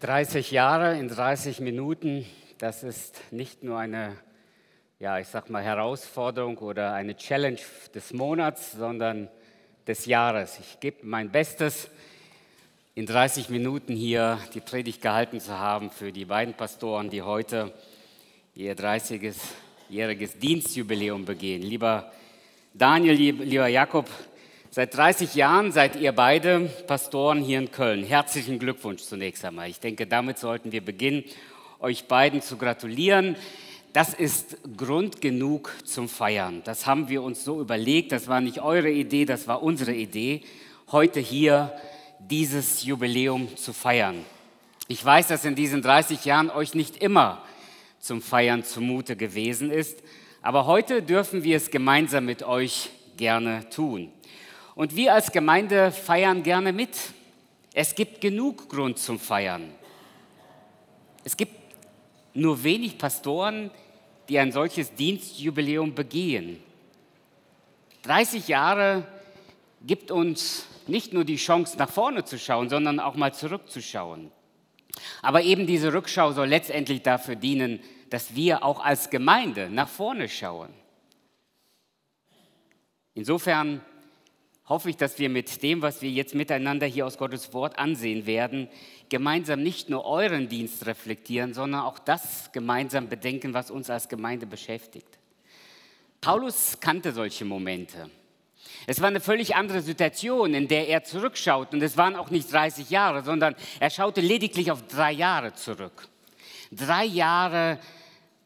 30 Jahre in 30 Minuten, das ist nicht nur eine, ja, ich sag mal Herausforderung oder eine Challenge des Monats, sondern des Jahres. Ich gebe mein Bestes, in 30 Minuten hier die Predigt gehalten zu haben für die beiden Pastoren, die heute ihr 30-jähriges Dienstjubiläum begehen. Lieber Daniel, lieber Jakob, Seit 30 Jahren seid ihr beide Pastoren hier in Köln. Herzlichen Glückwunsch zunächst einmal. Ich denke, damit sollten wir beginnen, euch beiden zu gratulieren. Das ist Grund genug zum Feiern. Das haben wir uns so überlegt. Das war nicht eure Idee, das war unsere Idee, heute hier dieses Jubiläum zu feiern. Ich weiß, dass in diesen 30 Jahren euch nicht immer zum Feiern zumute gewesen ist, aber heute dürfen wir es gemeinsam mit euch gerne tun. Und wir als Gemeinde feiern gerne mit. Es gibt genug Grund zum Feiern. Es gibt nur wenig Pastoren, die ein solches Dienstjubiläum begehen. 30 Jahre gibt uns nicht nur die Chance, nach vorne zu schauen, sondern auch mal zurückzuschauen. Aber eben diese Rückschau soll letztendlich dafür dienen, dass wir auch als Gemeinde nach vorne schauen. Insofern hoffe ich, dass wir mit dem, was wir jetzt miteinander hier aus Gottes Wort ansehen werden, gemeinsam nicht nur euren Dienst reflektieren, sondern auch das gemeinsam bedenken, was uns als Gemeinde beschäftigt. Paulus kannte solche Momente. Es war eine völlig andere Situation, in der er zurückschaut. Und es waren auch nicht 30 Jahre, sondern er schaute lediglich auf drei Jahre zurück. Drei Jahre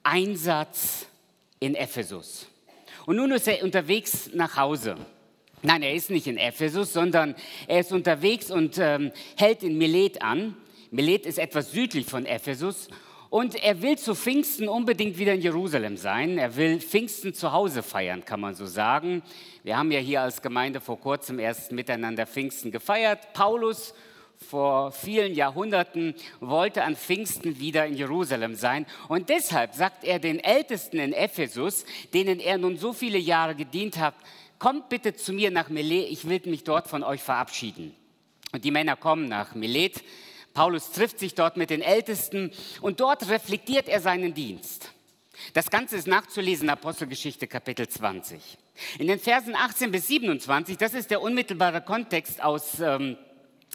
Einsatz in Ephesus. Und nun ist er unterwegs nach Hause. Nein, er ist nicht in Ephesus, sondern er ist unterwegs und ähm, hält in Milet an. Milet ist etwas südlich von Ephesus und er will zu Pfingsten unbedingt wieder in Jerusalem sein. Er will Pfingsten zu Hause feiern, kann man so sagen. Wir haben ja hier als Gemeinde vor kurzem erst miteinander Pfingsten gefeiert. Paulus vor vielen Jahrhunderten wollte an Pfingsten wieder in Jerusalem sein. Und deshalb sagt er den Ältesten in Ephesus, denen er nun so viele Jahre gedient hat, kommt bitte zu mir nach Milet, ich will mich dort von euch verabschieden. Und die Männer kommen nach Milet. Paulus trifft sich dort mit den Ältesten und dort reflektiert er seinen Dienst. Das Ganze ist nachzulesen Apostelgeschichte Kapitel 20. In den Versen 18 bis 27, das ist der unmittelbare Kontext, aus ähm,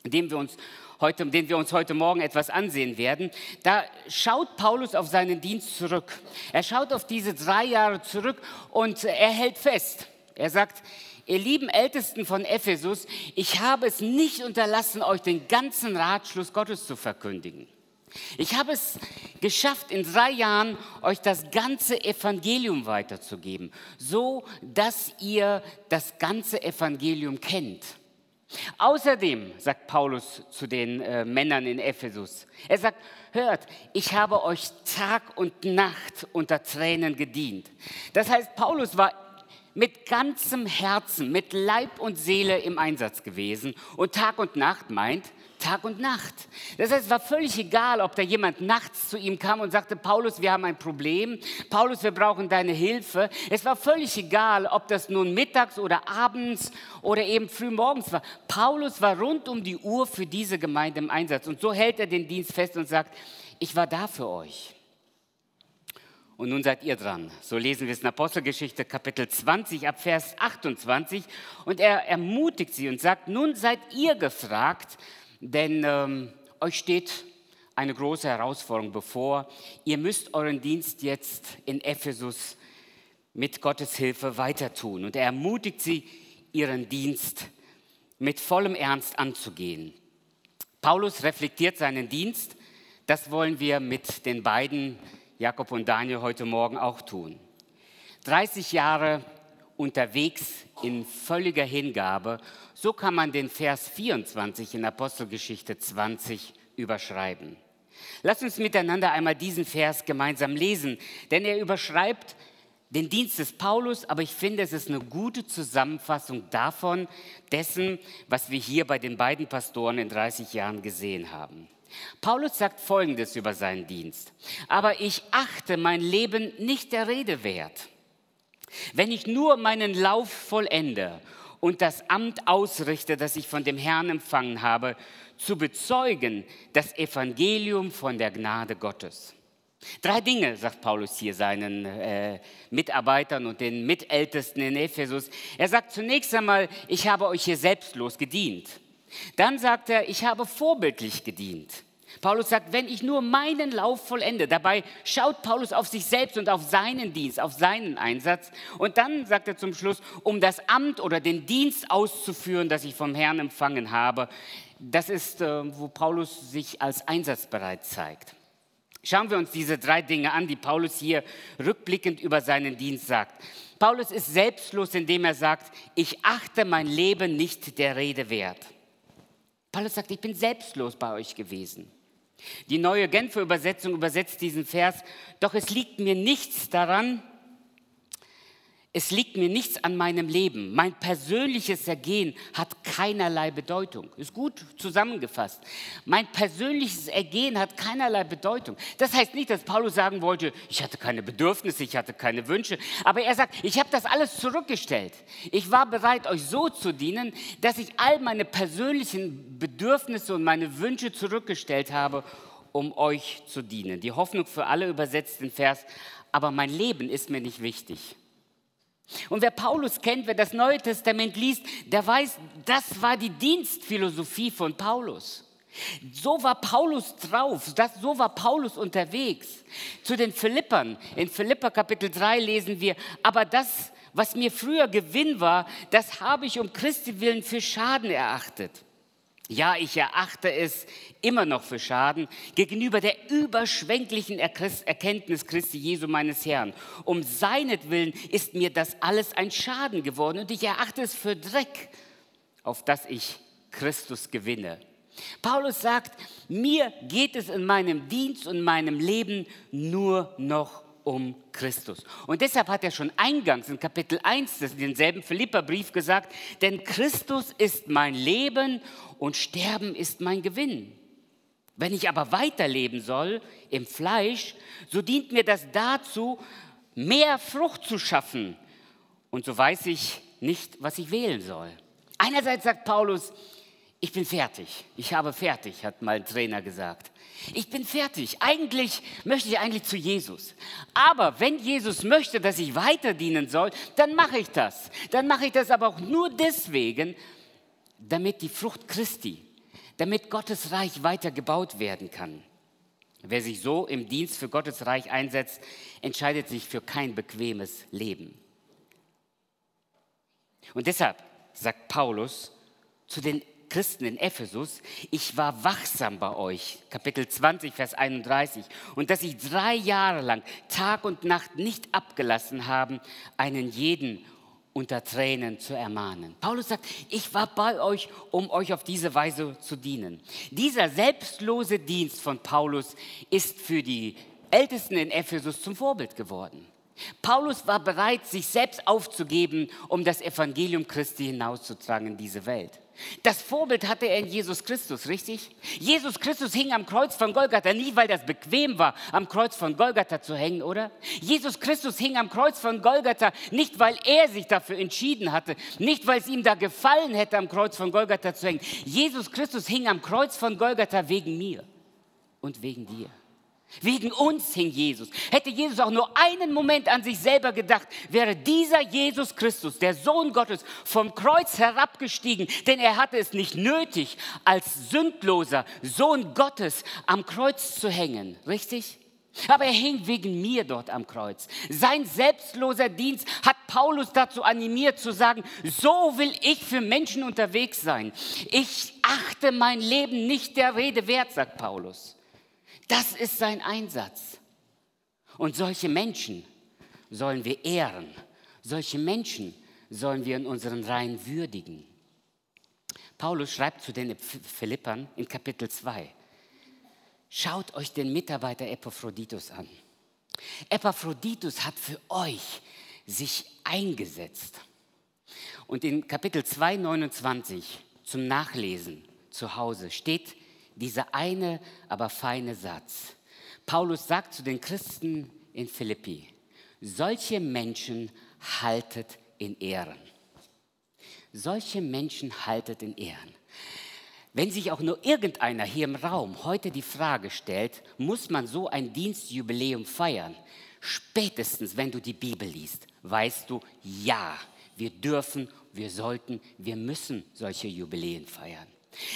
dem wir uns heute, den wir uns heute Morgen etwas ansehen werden, da schaut Paulus auf seinen Dienst zurück. Er schaut auf diese drei Jahre zurück und er hält fest. Er sagt, ihr lieben Ältesten von Ephesus, ich habe es nicht unterlassen, euch den ganzen Ratschluss Gottes zu verkündigen. Ich habe es geschafft, in drei Jahren euch das ganze Evangelium weiterzugeben, so dass ihr das ganze Evangelium kennt. Außerdem sagt Paulus zu den äh, Männern in Ephesus, er sagt, hört, ich habe euch Tag und Nacht unter Tränen gedient. Das heißt, Paulus war mit ganzem Herzen, mit Leib und Seele im Einsatz gewesen. Und Tag und Nacht meint Tag und Nacht. Das heißt, es war völlig egal, ob da jemand nachts zu ihm kam und sagte, Paulus, wir haben ein Problem. Paulus, wir brauchen deine Hilfe. Es war völlig egal, ob das nun mittags oder abends oder eben früh morgens war. Paulus war rund um die Uhr für diese Gemeinde im Einsatz. Und so hält er den Dienst fest und sagt, ich war da für euch. Und nun seid ihr dran. So lesen wir es in Apostelgeschichte Kapitel 20 ab Vers 28. Und er ermutigt sie und sagt, nun seid ihr gefragt, denn ähm, euch steht eine große Herausforderung bevor. Ihr müsst euren Dienst jetzt in Ephesus mit Gottes Hilfe weiter tun. Und er ermutigt sie, ihren Dienst mit vollem Ernst anzugehen. Paulus reflektiert seinen Dienst. Das wollen wir mit den beiden Jakob und Daniel heute Morgen auch tun. 30 Jahre unterwegs in völliger Hingabe, so kann man den Vers 24 in Apostelgeschichte 20 überschreiben. Lass uns miteinander einmal diesen Vers gemeinsam lesen, denn er überschreibt den Dienst des Paulus, aber ich finde, es ist eine gute Zusammenfassung davon, dessen, was wir hier bei den beiden Pastoren in 30 Jahren gesehen haben. Paulus sagt Folgendes über seinen Dienst. Aber ich achte mein Leben nicht der Rede wert. Wenn ich nur meinen Lauf vollende und das Amt ausrichte, das ich von dem Herrn empfangen habe, zu bezeugen das Evangelium von der Gnade Gottes. Drei Dinge, sagt Paulus hier seinen äh, Mitarbeitern und den Mitältesten in Ephesus. Er sagt zunächst einmal, ich habe euch hier selbstlos gedient. Dann sagt er, ich habe vorbildlich gedient. Paulus sagt, wenn ich nur meinen Lauf vollende, dabei schaut Paulus auf sich selbst und auf seinen Dienst, auf seinen Einsatz. Und dann sagt er zum Schluss, um das Amt oder den Dienst auszuführen, das ich vom Herrn empfangen habe. Das ist, äh, wo Paulus sich als einsatzbereit zeigt. Schauen wir uns diese drei Dinge an, die Paulus hier rückblickend über seinen Dienst sagt. Paulus ist selbstlos, indem er sagt, ich achte mein Leben nicht der Rede wert. Paulus sagt, ich bin selbstlos bei euch gewesen. Die neue Genfer Übersetzung übersetzt diesen Vers, doch es liegt mir nichts daran, es liegt mir nichts an meinem Leben. Mein persönliches Ergehen hat keinerlei Bedeutung. Ist gut zusammengefasst. Mein persönliches Ergehen hat keinerlei Bedeutung. Das heißt nicht, dass Paulus sagen wollte, ich hatte keine Bedürfnisse, ich hatte keine Wünsche. Aber er sagt, ich habe das alles zurückgestellt. Ich war bereit, euch so zu dienen, dass ich all meine persönlichen Bedürfnisse und meine Wünsche zurückgestellt habe, um euch zu dienen. Die Hoffnung für alle übersetzt den Vers, aber mein Leben ist mir nicht wichtig. Und wer Paulus kennt, wer das Neue Testament liest, der weiß, das war die Dienstphilosophie von Paulus. So war Paulus drauf, das, so war Paulus unterwegs. Zu den Philippern, in Philippa Kapitel 3 lesen wir, aber das, was mir früher Gewinn war, das habe ich um Christi willen für Schaden erachtet. Ja, ich erachte es immer noch für Schaden gegenüber der überschwänglichen Erkenntnis Christi Jesu meines Herrn. Um seinetwillen ist mir das alles ein Schaden geworden und ich erachte es für Dreck, auf das ich Christus gewinne. Paulus sagt, mir geht es in meinem Dienst und meinem Leben nur noch um Christus. Und deshalb hat er schon eingangs in Kapitel 1 des denselben Philipperbrief gesagt, denn Christus ist mein Leben und Sterben ist mein Gewinn. Wenn ich aber weiterleben soll im Fleisch, so dient mir das dazu, mehr Frucht zu schaffen. Und so weiß ich nicht, was ich wählen soll. Einerseits sagt Paulus, ich bin fertig. Ich habe fertig, hat mein Trainer gesagt. Ich bin fertig. Eigentlich möchte ich eigentlich zu Jesus. Aber wenn Jesus möchte, dass ich weiter dienen soll, dann mache ich das. Dann mache ich das aber auch nur deswegen, damit die Frucht Christi, damit Gottes Reich weiter gebaut werden kann. Wer sich so im Dienst für Gottes Reich einsetzt, entscheidet sich für kein bequemes Leben. Und deshalb sagt Paulus zu den Christen in Ephesus, ich war wachsam bei euch, Kapitel 20, Vers 31, und dass ich drei Jahre lang Tag und Nacht nicht abgelassen haben, einen jeden unter Tränen zu ermahnen. Paulus sagt, ich war bei euch, um euch auf diese Weise zu dienen. Dieser selbstlose Dienst von Paulus ist für die Ältesten in Ephesus zum Vorbild geworden. Paulus war bereit, sich selbst aufzugeben, um das Evangelium Christi hinauszutragen in diese Welt. Das Vorbild hatte er in Jesus Christus, richtig? Jesus Christus hing am Kreuz von Golgatha, nicht weil das bequem war, am Kreuz von Golgatha zu hängen, oder? Jesus Christus hing am Kreuz von Golgatha, nicht weil er sich dafür entschieden hatte, nicht weil es ihm da gefallen hätte, am Kreuz von Golgatha zu hängen. Jesus Christus hing am Kreuz von Golgatha wegen mir und wegen dir. Wegen uns hing Jesus. Hätte Jesus auch nur einen Moment an sich selber gedacht, wäre dieser Jesus Christus, der Sohn Gottes, vom Kreuz herabgestiegen, denn er hatte es nicht nötig, als sündloser Sohn Gottes am Kreuz zu hängen. Richtig? Aber er hing wegen mir dort am Kreuz. Sein selbstloser Dienst hat Paulus dazu animiert zu sagen, so will ich für Menschen unterwegs sein. Ich achte mein Leben nicht der Rede wert, sagt Paulus. Das ist sein Einsatz. Und solche Menschen sollen wir ehren. Solche Menschen sollen wir in unseren Reihen würdigen. Paulus schreibt zu den Philippern in Kapitel 2. Schaut euch den Mitarbeiter Epaphroditus an. Epaphroditus hat für euch sich eingesetzt. Und in Kapitel 2, 29 zum Nachlesen zu Hause steht dieser eine, aber feine Satz. Paulus sagt zu den Christen in Philippi, solche Menschen haltet in Ehren. Solche Menschen haltet in Ehren. Wenn sich auch nur irgendeiner hier im Raum heute die Frage stellt, muss man so ein Dienstjubiläum feiern? Spätestens, wenn du die Bibel liest, weißt du, ja, wir dürfen, wir sollten, wir müssen solche Jubiläen feiern.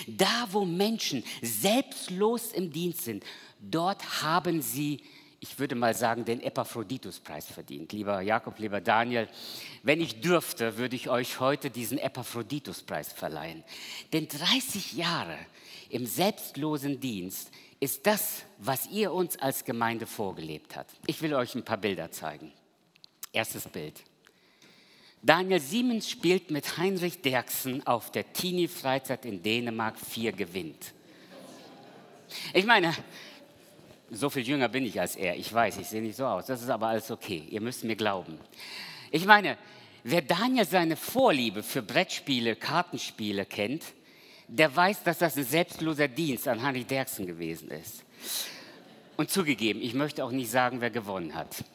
Da, wo Menschen selbstlos im Dienst sind, dort haben sie ich würde mal sagen, den Epaphroditus-Preis verdient. Lieber Jakob, lieber Daniel, wenn ich dürfte, würde ich euch heute diesen Epaphroditus-Preis verleihen. Denn 30 Jahre im selbstlosen Dienst ist das, was ihr uns als Gemeinde vorgelebt habt. Ich will euch ein paar Bilder zeigen. Erstes Bild. Daniel Siemens spielt mit Heinrich Derksen auf der Teenie-Freizeit in Dänemark 4 gewinnt. Ich meine, so viel jünger bin ich als er. Ich weiß, ich sehe nicht so aus. Das ist aber alles okay. Ihr müsst mir glauben. Ich meine, wer Daniel seine Vorliebe für Brettspiele, Kartenspiele kennt, der weiß, dass das ein selbstloser Dienst an Hanni Derksen gewesen ist. Und zugegeben, ich möchte auch nicht sagen, wer gewonnen hat.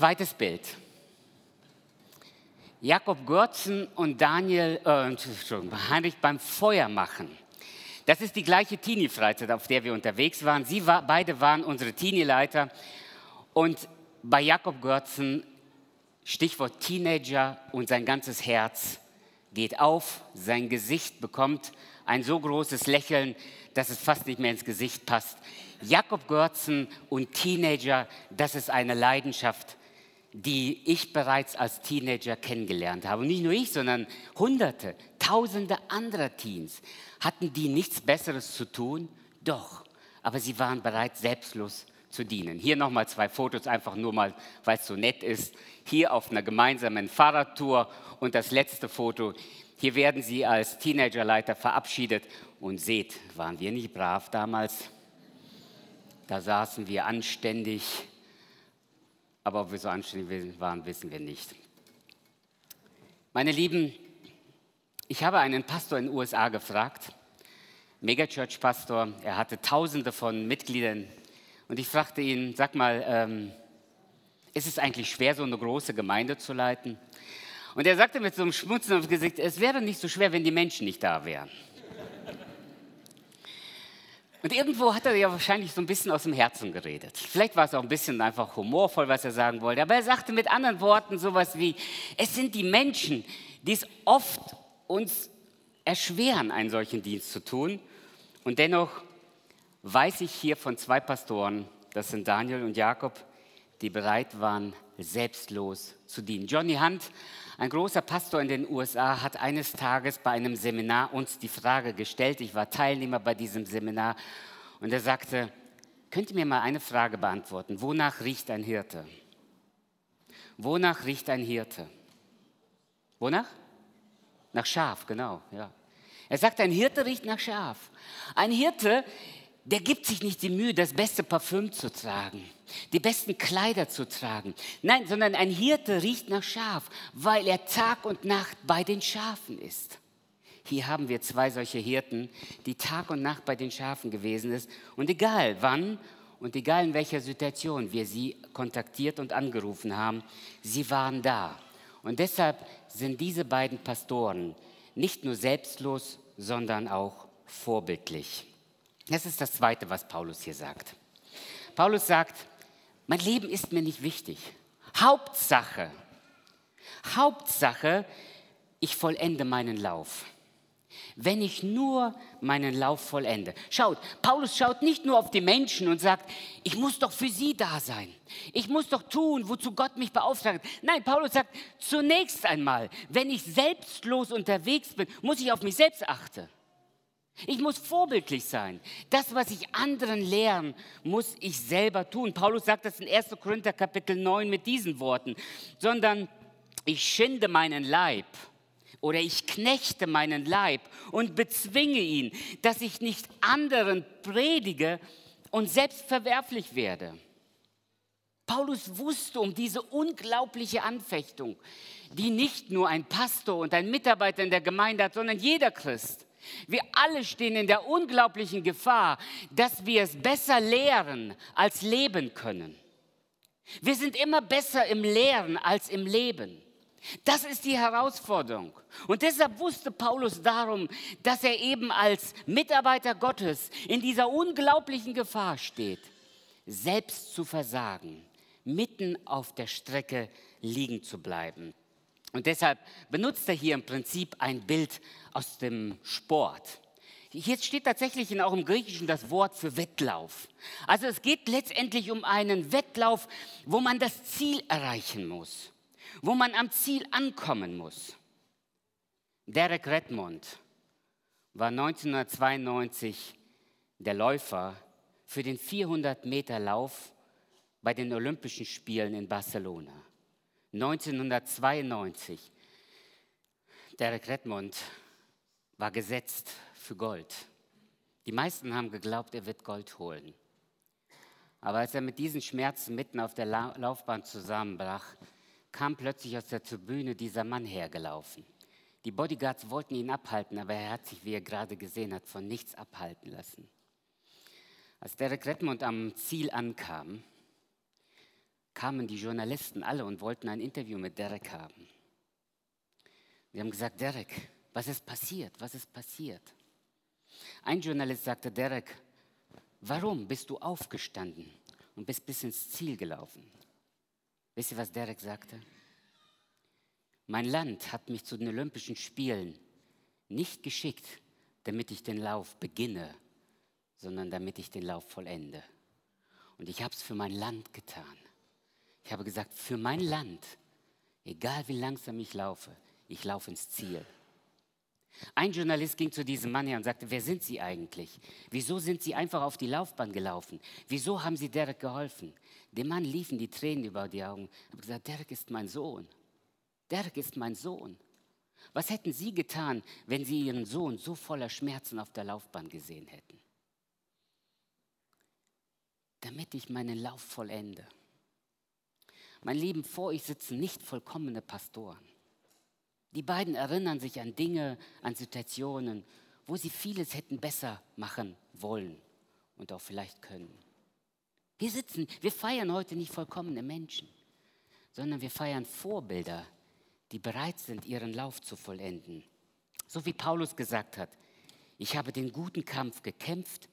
Zweites Bild. Jakob Görzen und Daniel, äh, Heinrich beim Feuer machen. Das ist die gleiche Teenie-Freizeit, auf der wir unterwegs waren. Sie war, beide waren unsere Teenie-Leiter. Und bei Jakob Görzen, Stichwort Teenager und sein ganzes Herz geht auf, sein Gesicht bekommt ein so großes Lächeln, dass es fast nicht mehr ins Gesicht passt. Jakob Görzen und Teenager, das ist eine Leidenschaft, die ich bereits als Teenager kennengelernt habe. Und nicht nur ich, sondern Hunderte, Tausende anderer Teens. Hatten die nichts Besseres zu tun? Doch, aber sie waren bereit, selbstlos zu dienen. Hier nochmal zwei Fotos, einfach nur mal, weil es so nett ist. Hier auf einer gemeinsamen Fahrradtour und das letzte Foto. Hier werden sie als Teenagerleiter verabschiedet. Und seht, waren wir nicht brav damals? Da saßen wir anständig aber ob wir so anständig waren, wissen wir nicht. Meine Lieben, ich habe einen Pastor in den USA gefragt, Megachurch-Pastor, er hatte tausende von Mitgliedern und ich fragte ihn, sag mal, ähm, ist es eigentlich schwer, so eine große Gemeinde zu leiten? Und er sagte mit so einem Schmutzen aufs Gesicht, es wäre nicht so schwer, wenn die Menschen nicht da wären. Und irgendwo hat er ja wahrscheinlich so ein bisschen aus dem Herzen geredet. Vielleicht war es auch ein bisschen einfach humorvoll, was er sagen wollte. Aber er sagte mit anderen Worten sowas wie, es sind die Menschen, die es oft uns erschweren, einen solchen Dienst zu tun. Und dennoch weiß ich hier von zwei Pastoren, das sind Daniel und Jakob, die bereit waren, selbstlos zu dienen. Johnny Hunt, ein großer Pastor in den USA, hat eines Tages bei einem Seminar uns die Frage gestellt, ich war Teilnehmer bei diesem Seminar, und er sagte, könnt ihr mir mal eine Frage beantworten, wonach riecht ein Hirte? Wonach riecht ein Hirte? Wonach? Nach Schaf, genau, ja. Er sagt, ein Hirte riecht nach Schaf. Ein Hirte der gibt sich nicht die Mühe, das beste Parfüm zu tragen, die besten Kleider zu tragen. Nein, sondern ein Hirte riecht nach Schaf, weil er Tag und Nacht bei den Schafen ist. Hier haben wir zwei solche Hirten, die Tag und Nacht bei den Schafen gewesen ist. Und egal wann und egal in welcher Situation wir sie kontaktiert und angerufen haben, sie waren da. Und deshalb sind diese beiden Pastoren nicht nur selbstlos, sondern auch vorbildlich. Das ist das Zweite, was Paulus hier sagt. Paulus sagt, mein Leben ist mir nicht wichtig. Hauptsache, Hauptsache, ich vollende meinen Lauf. Wenn ich nur meinen Lauf vollende. Schaut, Paulus schaut nicht nur auf die Menschen und sagt, ich muss doch für sie da sein. Ich muss doch tun, wozu Gott mich beauftragt. Nein, Paulus sagt, zunächst einmal, wenn ich selbstlos unterwegs bin, muss ich auf mich selbst achten. Ich muss vorbildlich sein. Das, was ich anderen lehren, muss ich selber tun. Paulus sagt das in 1. Korinther Kapitel 9 mit diesen Worten, sondern ich schinde meinen Leib oder ich knechte meinen Leib und bezwinge ihn, dass ich nicht anderen predige und selbst verwerflich werde. Paulus wusste um diese unglaubliche Anfechtung, die nicht nur ein Pastor und ein Mitarbeiter in der Gemeinde hat, sondern jeder Christ. Wir alle stehen in der unglaublichen Gefahr, dass wir es besser lehren als leben können. Wir sind immer besser im Lehren als im Leben. Das ist die Herausforderung. Und deshalb wusste Paulus darum, dass er eben als Mitarbeiter Gottes in dieser unglaublichen Gefahr steht, selbst zu versagen, mitten auf der Strecke liegen zu bleiben. Und deshalb benutzt er hier im Prinzip ein Bild aus dem Sport. Hier steht tatsächlich auch im Griechischen das Wort für Wettlauf. Also es geht letztendlich um einen Wettlauf, wo man das Ziel erreichen muss wo man am Ziel ankommen muss. Derek Redmond war 1992 der Läufer für den 400 Meter Lauf bei den Olympischen Spielen in Barcelona. 1992. Derek Redmond war gesetzt für Gold. Die meisten haben geglaubt, er wird Gold holen. Aber als er mit diesen Schmerzen mitten auf der Laufbahn zusammenbrach, kam plötzlich aus der Tribüne dieser Mann hergelaufen. Die Bodyguards wollten ihn abhalten, aber er hat sich, wie er gerade gesehen hat, von nichts abhalten lassen. Als Derek Redmond am Ziel ankam, kamen die Journalisten alle und wollten ein Interview mit Derek haben. Sie haben gesagt, Derek, was ist passiert? Was ist passiert? Ein Journalist sagte, Derek, warum bist du aufgestanden und bist bis ins Ziel gelaufen? Wisst ihr, was Derek sagte? Mein Land hat mich zu den Olympischen Spielen nicht geschickt, damit ich den Lauf beginne, sondern damit ich den Lauf vollende. Und ich habe es für mein Land getan. Ich habe gesagt, für mein Land, egal wie langsam ich laufe, ich laufe ins Ziel. Ein Journalist ging zu diesem Mann her und sagte, wer sind Sie eigentlich? Wieso sind Sie einfach auf die Laufbahn gelaufen? Wieso haben Sie Derek geholfen? Dem Mann liefen die Tränen über die Augen. Er hat gesagt, Derek ist mein Sohn. Derek ist mein Sohn. Was hätten Sie getan, wenn Sie Ihren Sohn so voller Schmerzen auf der Laufbahn gesehen hätten? Damit ich meinen Lauf vollende. Mein Lieben, vor euch sitzen nicht vollkommene Pastoren. Die beiden erinnern sich an Dinge, an Situationen, wo sie vieles hätten besser machen wollen und auch vielleicht können. Wir sitzen, wir feiern heute nicht vollkommene Menschen, sondern wir feiern Vorbilder, die bereit sind, ihren Lauf zu vollenden. So wie Paulus gesagt hat, ich habe den guten Kampf gekämpft,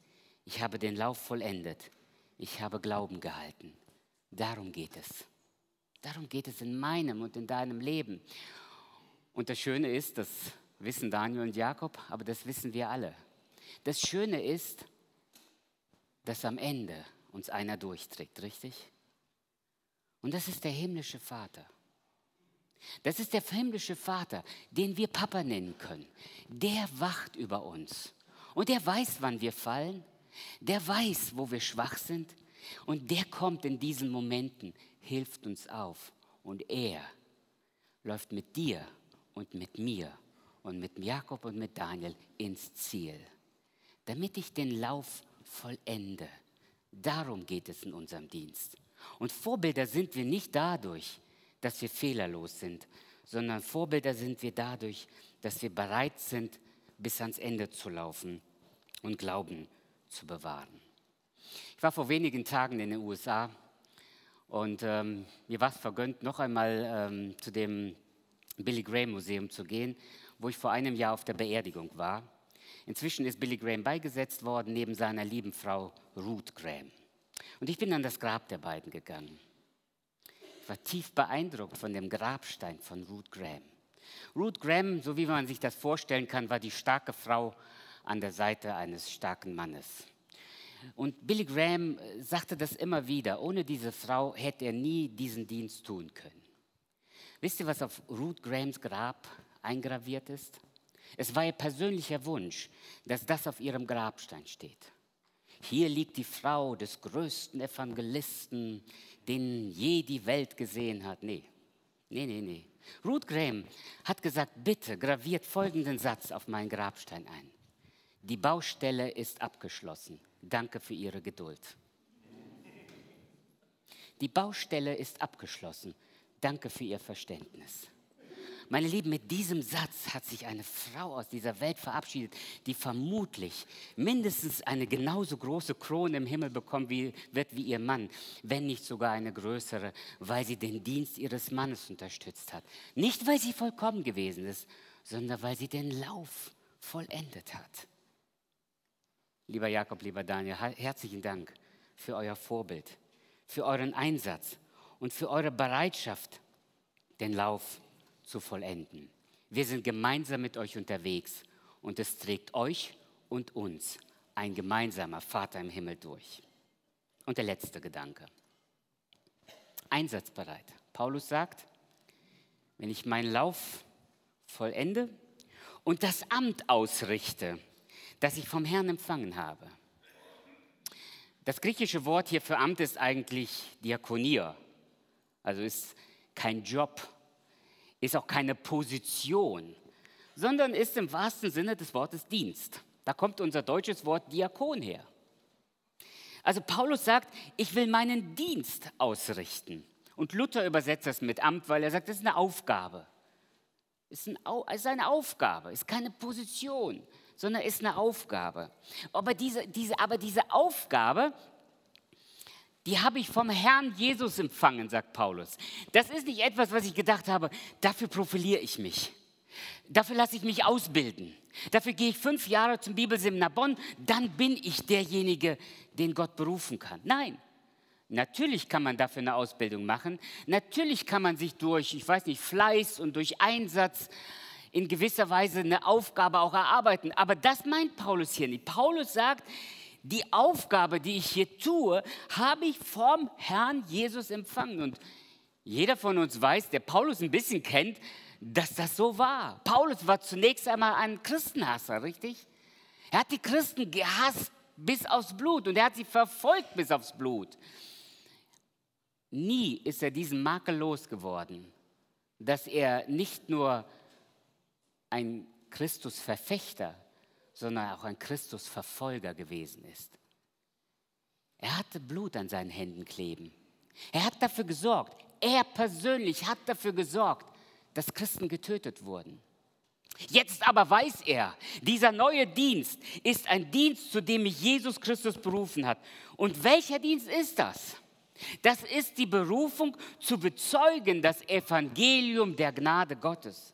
ich habe den Lauf vollendet, ich habe Glauben gehalten. Darum geht es. Darum geht es in meinem und in deinem Leben. Und das Schöne ist, das wissen Daniel und Jakob, aber das wissen wir alle. Das Schöne ist, dass am Ende uns einer durchträgt, richtig? Und das ist der himmlische Vater. Das ist der himmlische Vater, den wir Papa nennen können. Der wacht über uns. Und der weiß, wann wir fallen. Der weiß, wo wir schwach sind. Und der kommt in diesen Momenten, hilft uns auf. Und er läuft mit dir und mit mir und mit Jakob und mit Daniel ins Ziel, damit ich den Lauf vollende. Darum geht es in unserem Dienst. Und Vorbilder sind wir nicht dadurch, dass wir fehlerlos sind, sondern Vorbilder sind wir dadurch, dass wir bereit sind, bis ans Ende zu laufen und Glauben zu bewahren. Ich war vor wenigen Tagen in den USA und ähm, mir war es vergönnt, noch einmal ähm, zu dem Billy Graham Museum zu gehen, wo ich vor einem Jahr auf der Beerdigung war. Inzwischen ist Billy Graham beigesetzt worden neben seiner lieben Frau Ruth Graham. Und ich bin an das Grab der beiden gegangen. Ich war tief beeindruckt von dem Grabstein von Ruth Graham. Ruth Graham, so wie man sich das vorstellen kann, war die starke Frau an der Seite eines starken Mannes. Und Billy Graham sagte das immer wieder, ohne diese Frau hätte er nie diesen Dienst tun können. Wisst ihr, was auf Ruth Grahams Grab eingraviert ist? Es war ihr persönlicher Wunsch, dass das auf ihrem Grabstein steht. Hier liegt die Frau des größten Evangelisten, den je die Welt gesehen hat. Nee, nee, nee, nee. Ruth Graham hat gesagt, bitte graviert folgenden Satz auf meinen Grabstein ein. Die Baustelle ist abgeschlossen. Danke für Ihre Geduld. Die Baustelle ist abgeschlossen. Danke für Ihr Verständnis. Meine Lieben, mit diesem Satz hat sich eine Frau aus dieser Welt verabschiedet, die vermutlich mindestens eine genauso große Krone im Himmel bekommen wie, wird wie ihr Mann, wenn nicht sogar eine größere, weil sie den Dienst ihres Mannes unterstützt hat. Nicht, weil sie vollkommen gewesen ist, sondern weil sie den Lauf vollendet hat. Lieber Jakob, lieber Daniel, herzlichen Dank für euer Vorbild, für euren Einsatz und für eure Bereitschaft, den Lauf zu vollenden. Wir sind gemeinsam mit euch unterwegs und es trägt euch und uns ein gemeinsamer Vater im Himmel durch. Und der letzte Gedanke. Einsatzbereit. Paulus sagt, wenn ich meinen Lauf vollende und das Amt ausrichte, das ich vom Herrn empfangen habe. Das griechische Wort hier für Amt ist eigentlich Diakonia, also ist kein Job, ist auch keine Position, sondern ist im wahrsten Sinne des Wortes Dienst. Da kommt unser deutsches Wort Diakon her. Also Paulus sagt, ich will meinen Dienst ausrichten. Und Luther übersetzt das mit Amt, weil er sagt, das ist eine Aufgabe. Es ist, eine Aufgabe, ist keine Position, sondern ist eine Aufgabe. Aber diese, diese, aber diese Aufgabe die habe ich vom Herrn Jesus empfangen, sagt Paulus. Das ist nicht etwas, was ich gedacht habe, dafür profiliere ich mich. Dafür lasse ich mich ausbilden. Dafür gehe ich fünf Jahre zum Bibelseminar Bonn, dann bin ich derjenige, den Gott berufen kann. Nein, natürlich kann man dafür eine Ausbildung machen. Natürlich kann man sich durch, ich weiß nicht, Fleiß und durch Einsatz in gewisser Weise eine Aufgabe auch erarbeiten. Aber das meint Paulus hier nicht. Paulus sagt, die Aufgabe, die ich hier tue, habe ich vom Herrn Jesus empfangen. Und jeder von uns weiß, der Paulus ein bisschen kennt, dass das so war. Paulus war zunächst einmal ein Christenhasser, richtig? Er hat die Christen gehasst bis aufs Blut und er hat sie verfolgt bis aufs Blut. Nie ist er diesen Makel losgeworden, dass er nicht nur ein Christusverfechter, sondern auch ein Christusverfolger gewesen ist. Er hatte Blut an seinen Händen kleben. Er hat dafür gesorgt, er persönlich hat dafür gesorgt, dass Christen getötet wurden. Jetzt aber weiß er, dieser neue Dienst ist ein Dienst, zu dem mich Jesus Christus berufen hat. Und welcher Dienst ist das? Das ist die Berufung zu bezeugen, das Evangelium der Gnade Gottes.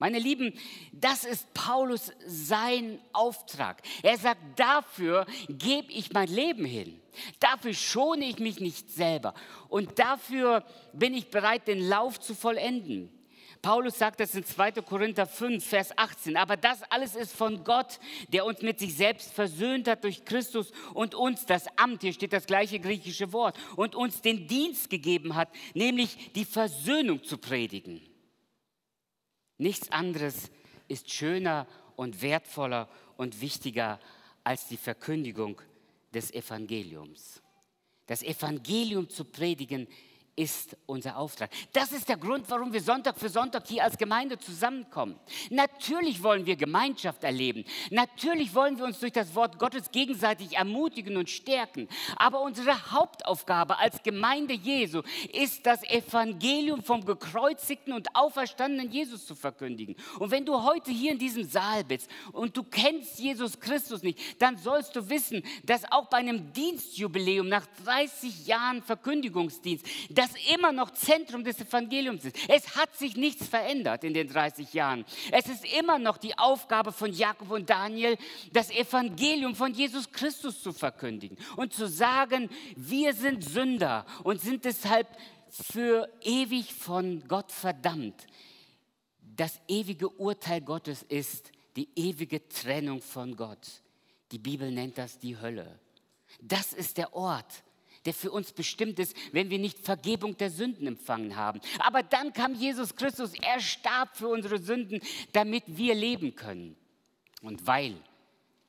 Meine Lieben, das ist Paulus sein Auftrag. Er sagt, dafür gebe ich mein Leben hin. Dafür schone ich mich nicht selber. Und dafür bin ich bereit, den Lauf zu vollenden. Paulus sagt das in 2. Korinther 5, Vers 18. Aber das alles ist von Gott, der uns mit sich selbst versöhnt hat durch Christus und uns das Amt, hier steht das gleiche griechische Wort, und uns den Dienst gegeben hat, nämlich die Versöhnung zu predigen. Nichts anderes ist schöner und wertvoller und wichtiger als die Verkündigung des Evangeliums. Das Evangelium zu predigen ist unser Auftrag. Das ist der Grund, warum wir Sonntag für Sonntag hier als Gemeinde zusammenkommen. Natürlich wollen wir Gemeinschaft erleben. Natürlich wollen wir uns durch das Wort Gottes gegenseitig ermutigen und stärken. Aber unsere Hauptaufgabe als Gemeinde Jesu ist, das Evangelium vom gekreuzigten und auferstandenen Jesus zu verkündigen. Und wenn du heute hier in diesem Saal bist und du kennst Jesus Christus nicht, dann sollst du wissen, dass auch bei einem Dienstjubiläum nach 30 Jahren Verkündigungsdienst, dass das immer noch Zentrum des Evangeliums ist. Es hat sich nichts verändert in den 30 Jahren. Es ist immer noch die Aufgabe von Jakob und Daniel, das Evangelium von Jesus Christus zu verkündigen und zu sagen, wir sind Sünder und sind deshalb für ewig von Gott verdammt. Das ewige Urteil Gottes ist die ewige Trennung von Gott. Die Bibel nennt das die Hölle. Das ist der Ort, der für uns bestimmt ist, wenn wir nicht Vergebung der Sünden empfangen haben. Aber dann kam Jesus Christus, er starb für unsere Sünden, damit wir leben können. Und weil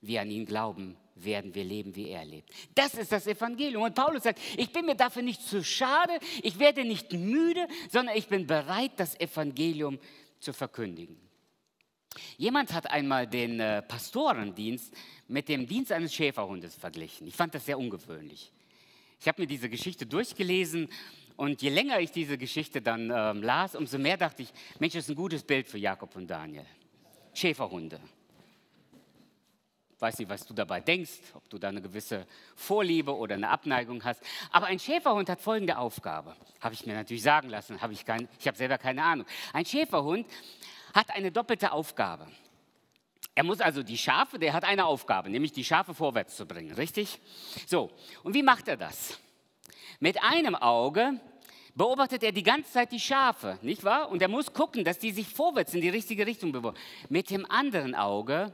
wir an ihn glauben, werden wir leben, wie er lebt. Das ist das Evangelium. Und Paulus sagt, ich bin mir dafür nicht zu schade, ich werde nicht müde, sondern ich bin bereit, das Evangelium zu verkündigen. Jemand hat einmal den äh, Pastorendienst mit dem Dienst eines Schäferhundes verglichen. Ich fand das sehr ungewöhnlich. Ich habe mir diese Geschichte durchgelesen Und je länger ich diese Geschichte dann ähm, las, umso mehr dachte ich, Mensch, das ist ein gutes Bild für Jakob und Daniel. Schäferhunde. Weiß nicht, was du dabei denkst, ob du da eine gewisse Vorliebe oder eine Abneigung hast. Aber ein Schäferhund hat folgende Aufgabe. Habe ich mir natürlich sagen lassen, habe ich, kein, ich habe selber keine Ahnung. Ein Schäferhund hat eine doppelte Aufgabe. Er muss also die Schafe, der hat eine Aufgabe, nämlich die Schafe vorwärts zu bringen, richtig? So, und wie macht er das? Mit einem Auge beobachtet er die ganze Zeit die Schafe, nicht wahr? Und er muss gucken, dass die sich vorwärts in die richtige Richtung bewegen. Mit dem anderen Auge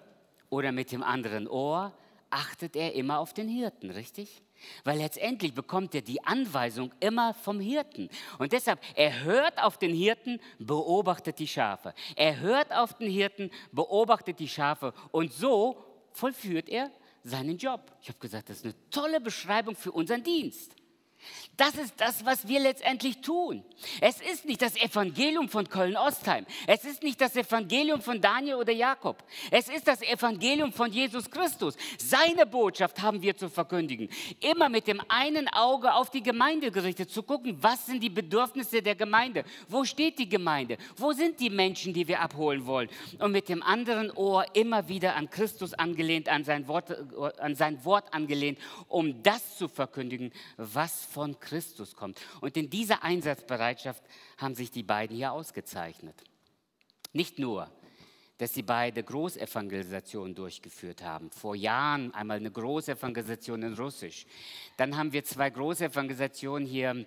oder mit dem anderen Ohr achtet er immer auf den Hirten, richtig? Weil letztendlich bekommt er die Anweisung immer vom Hirten. Und deshalb, er hört auf den Hirten, beobachtet die Schafe. Er hört auf den Hirten, beobachtet die Schafe. Und so vollführt er seinen Job. Ich habe gesagt, das ist eine tolle Beschreibung für unseren Dienst. Das ist das, was wir letztendlich tun. Es ist nicht das Evangelium von Köln-Ostheim. Es ist nicht das Evangelium von Daniel oder Jakob. Es ist das Evangelium von Jesus Christus. Seine Botschaft haben wir zu verkündigen. Immer mit dem einen Auge auf die Gemeinde gerichtet, zu gucken, was sind die Bedürfnisse der Gemeinde? Wo steht die Gemeinde? Wo sind die Menschen, die wir abholen wollen? Und mit dem anderen Ohr immer wieder an Christus angelehnt, an sein Wort, an sein Wort angelehnt, um das zu verkündigen, was von Christus kommt. Und in dieser Einsatzbereitschaft haben sich die beiden hier ausgezeichnet. Nicht nur, dass sie beide Großevangelisationen durchgeführt haben. Vor Jahren einmal eine Großevangelisation in Russisch. Dann haben wir zwei Großevangelisationen hier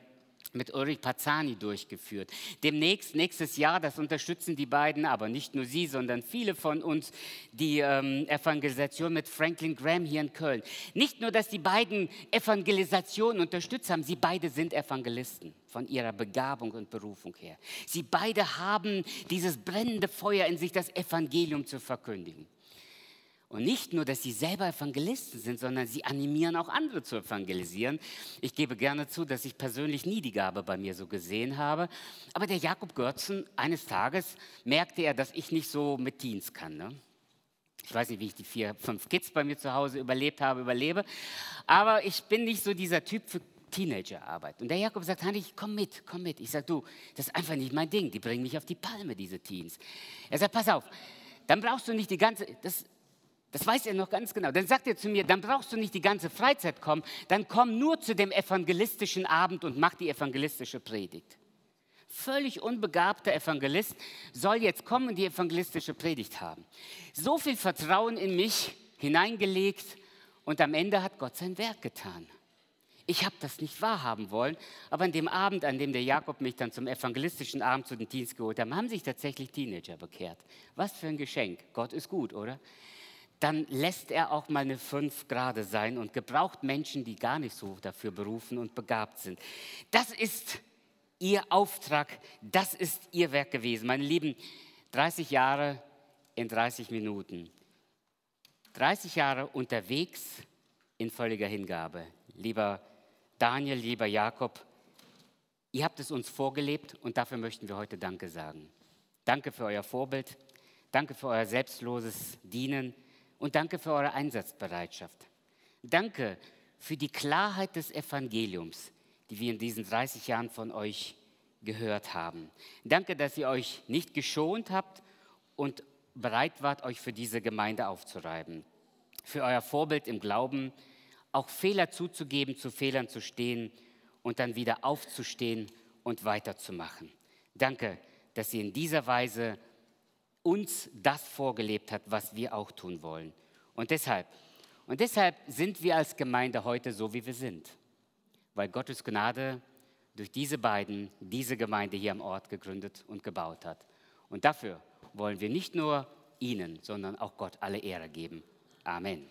mit Ulrich Pazani durchgeführt. Demnächst, nächstes Jahr, das unterstützen die beiden, aber nicht nur sie, sondern viele von uns, die ähm, Evangelisation mit Franklin Graham hier in Köln. Nicht nur, dass die beiden Evangelisationen unterstützt haben, sie beide sind Evangelisten von ihrer Begabung und Berufung her. Sie beide haben dieses brennende Feuer in sich, das Evangelium zu verkündigen. Und nicht nur, dass sie selber Evangelisten sind, sondern sie animieren auch andere zu evangelisieren. Ich gebe gerne zu, dass ich persönlich nie die Gabe bei mir so gesehen habe. Aber der Jakob Görzen, eines Tages merkte er, dass ich nicht so mit Teens kann. Ne? Ich weiß nicht, wie ich die vier, fünf Kids bei mir zu Hause überlebt habe, überlebe. Aber ich bin nicht so dieser Typ für Teenagerarbeit. Und der Jakob sagt, Hanni, komm mit, komm mit. Ich sage, du, das ist einfach nicht mein Ding. Die bringen mich auf die Palme, diese Teens. Er sagt, pass auf, dann brauchst du nicht die ganze, das, das weiß er noch ganz genau. Dann sagt er zu mir, dann brauchst du nicht die ganze Freizeit kommen, dann komm nur zu dem evangelistischen Abend und mach die evangelistische Predigt. Völlig unbegabter Evangelist soll jetzt kommen und die evangelistische Predigt haben. So viel Vertrauen in mich hineingelegt und am Ende hat Gott sein Werk getan. Ich habe das nicht wahrhaben wollen, aber an dem Abend, an dem der Jakob mich dann zum evangelistischen Abend zu den Teens geholt hat, haben sich tatsächlich Teenager bekehrt. Was für ein Geschenk. Gott ist gut, oder? Dann lässt er auch mal eine fünf Grade sein und gebraucht Menschen, die gar nicht so dafür berufen und begabt sind. Das ist ihr Auftrag, das ist ihr Werk gewesen. Meine Lieben, 30 Jahre in 30 Minuten. 30 Jahre unterwegs in völliger Hingabe. Lieber Daniel, lieber Jakob, ihr habt es uns vorgelebt und dafür möchten wir heute Danke sagen. Danke für euer Vorbild, danke für euer selbstloses Dienen und danke für eure Einsatzbereitschaft. Danke für die Klarheit des Evangeliums, die wir in diesen 30 Jahren von euch gehört haben. Danke, dass ihr euch nicht geschont habt und bereit wart, euch für diese Gemeinde aufzureiben. Für euer Vorbild im Glauben, auch Fehler zuzugeben, zu Fehlern zu stehen und dann wieder aufzustehen und weiterzumachen. Danke, dass ihr in dieser Weise uns das vorgelebt hat, was wir auch tun wollen. Und deshalb, und deshalb sind wir als Gemeinde heute so, wie wir sind, weil Gottes Gnade durch diese beiden diese Gemeinde hier am Ort gegründet und gebaut hat. Und dafür wollen wir nicht nur ihnen, sondern auch Gott alle Ehre geben. Amen.